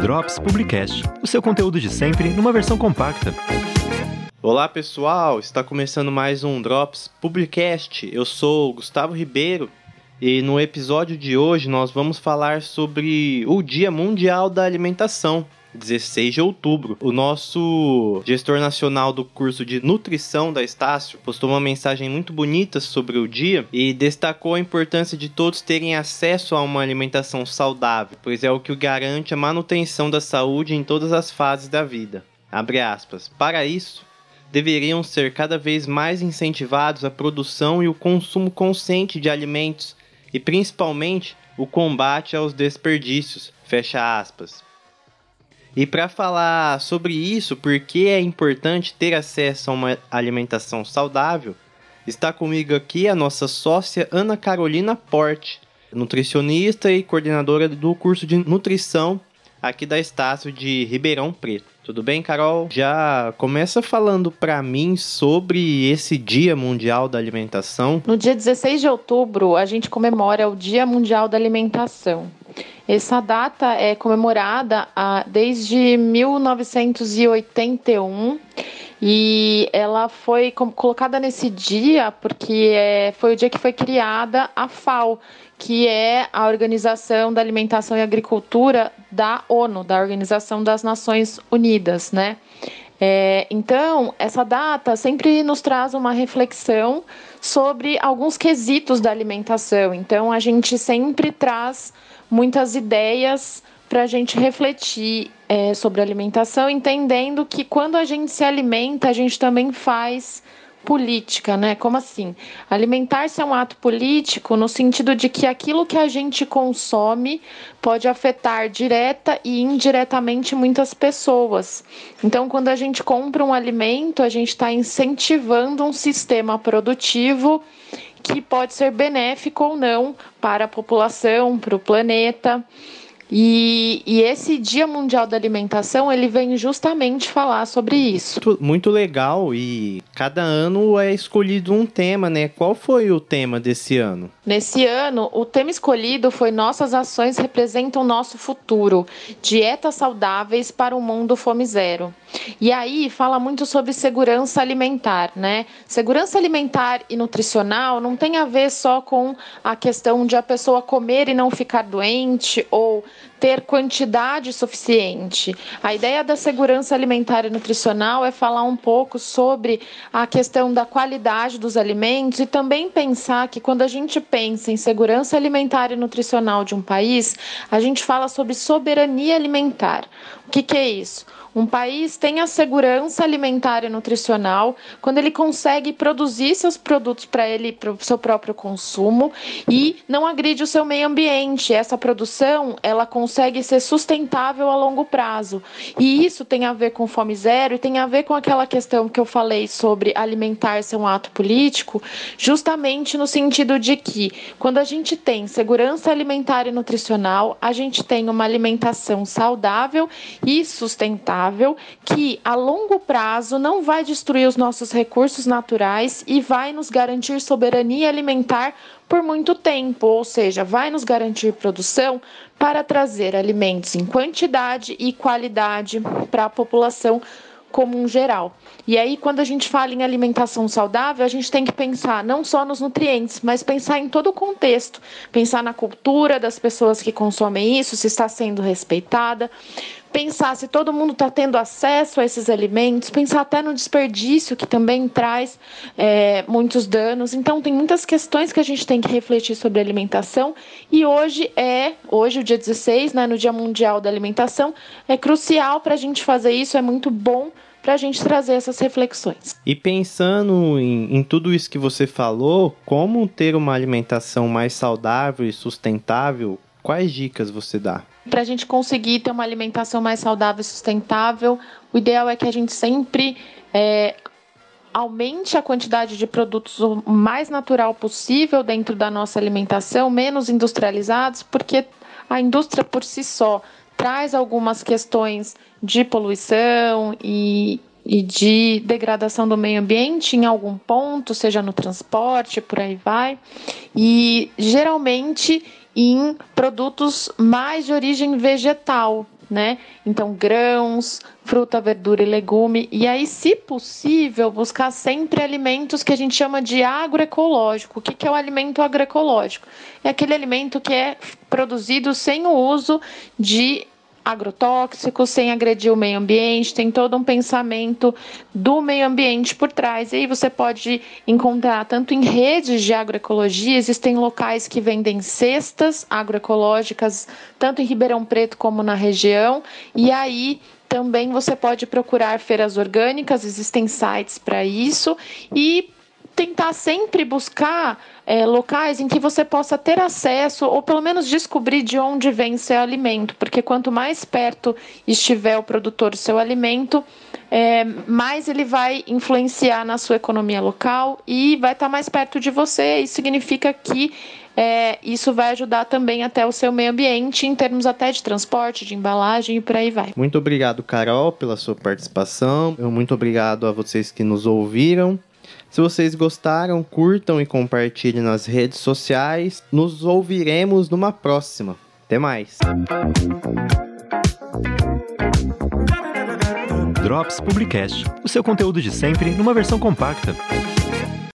Drops Publicast, o seu conteúdo de sempre numa versão compacta. Olá pessoal, está começando mais um Drops Publicast. Eu sou Gustavo Ribeiro e no episódio de hoje nós vamos falar sobre o Dia Mundial da Alimentação. 16 de outubro. O nosso gestor nacional do curso de nutrição da Estácio postou uma mensagem muito bonita sobre o dia e destacou a importância de todos terem acesso a uma alimentação saudável, pois é o que garante a manutenção da saúde em todas as fases da vida. Abre aspas. Para isso, deveriam ser cada vez mais incentivados a produção e o consumo consciente de alimentos e principalmente o combate aos desperdícios. Fecha aspas. E para falar sobre isso, porque é importante ter acesso a uma alimentação saudável, está comigo aqui a nossa sócia Ana Carolina Porte, nutricionista e coordenadora do curso de nutrição aqui da Estácio de Ribeirão Preto. Tudo bem, Carol? Já começa falando para mim sobre esse Dia Mundial da Alimentação. No dia 16 de outubro, a gente comemora o Dia Mundial da Alimentação. Essa data é comemorada ah, desde 1981 e ela foi colocada nesse dia porque é, foi o dia que foi criada a FAO, que é a Organização da Alimentação e Agricultura da ONU, da Organização das Nações Unidas, né? É, então, essa data sempre nos traz uma reflexão sobre alguns quesitos da alimentação. Então, a gente sempre traz muitas ideias para a gente refletir é, sobre alimentação, entendendo que quando a gente se alimenta, a gente também faz política, né? Como assim? Alimentar-se é um ato político no sentido de que aquilo que a gente consome pode afetar direta e indiretamente muitas pessoas. Então, quando a gente compra um alimento, a gente está incentivando um sistema produtivo que pode ser benéfico ou não para a população, para o planeta. E, e, esse Dia Mundial da Alimentação ele vem justamente falar sobre isso. Muito, muito, legal e cada ano é escolhido um tema, né? Qual foi o tema desse ano? Nesse ano, o tema escolhido foi Nossas ações representam nosso futuro. Dietas saudáveis para um mundo fome zero. E aí fala muito sobre segurança alimentar, né? Segurança alimentar e nutricional não tem a ver só com a questão de a pessoa comer e não ficar doente ou ter quantidade suficiente. A ideia da segurança alimentar e nutricional é falar um pouco sobre a questão da qualidade dos alimentos e também pensar que quando a gente pensa em segurança alimentar e nutricional de um país, a gente fala sobre soberania alimentar. O que, que é isso? Um país tem a segurança alimentar e nutricional quando ele consegue produzir seus produtos para ele, para o seu próprio consumo e não agride o seu meio ambiente. Essa produção ela consegue ser sustentável a longo prazo. E isso tem a ver com fome zero e tem a ver com aquela questão que eu falei sobre alimentar ser um ato político, justamente no sentido de que quando a gente tem segurança alimentar e nutricional, a gente tem uma alimentação saudável e sustentável que a longo prazo não vai destruir os nossos recursos naturais e vai nos garantir soberania alimentar por muito tempo, ou seja, vai nos garantir produção para trazer alimentos em quantidade e qualidade para a população como um geral. E aí, quando a gente fala em alimentação saudável, a gente tem que pensar não só nos nutrientes, mas pensar em todo o contexto, pensar na cultura das pessoas que consomem isso, se está sendo respeitada, pensar se todo mundo está tendo acesso a esses alimentos, pensar até no desperdício, que também traz é, muitos danos. Então, tem muitas questões que a gente tem que refletir sobre alimentação. E hoje é, hoje, o dia 16, né, no Dia Mundial da Alimentação, é crucial para a gente fazer isso, é muito bom para a gente trazer essas reflexões. E pensando em, em, tudo isso que você falou, como ter uma alimentação mais saudável e sustentável, quais dicas você dá? Para a gente conseguir ter uma alimentação mais saudável e sustentável, o ideal é que a gente sempre é, aumente a quantidade de produtos o mais natural possível dentro da nossa alimentação, menos industrializados, porque a indústria por si só traz algumas questões de poluição e, e de degradação do meio ambiente em algum ponto, seja no transporte, por aí vai, e geralmente em produtos mais de origem vegetal, né? Então, grãos, fruta, verdura e legume. E aí, se possível, buscar sempre alimentos que a gente chama de agroecológico. O que é o alimento agroecológico? É aquele alimento que é produzido sem o uso de agrotóxicos, sem agredir o meio ambiente, tem todo um pensamento do meio ambiente por trás. E aí você pode encontrar tanto em redes de agroecologia, existem locais que vendem cestas agroecológicas, tanto em Ribeirão Preto como na região, e aí também você pode procurar feiras orgânicas, existem sites para isso e tentar sempre buscar é, locais em que você possa ter acesso ou pelo menos descobrir de onde vem seu alimento, porque quanto mais perto estiver o produtor do seu alimento, é, mais ele vai influenciar na sua economia local e vai estar mais perto de você. Isso significa que é, isso vai ajudar também até o seu meio ambiente, em termos até de transporte, de embalagem e por aí vai. Muito obrigado, Carol, pela sua participação. Muito obrigado a vocês que nos ouviram. Se vocês gostaram, curtam e compartilhem nas redes sociais. Nos ouviremos numa próxima. Até mais. Drops Publicast, o seu conteúdo de sempre numa versão compacta.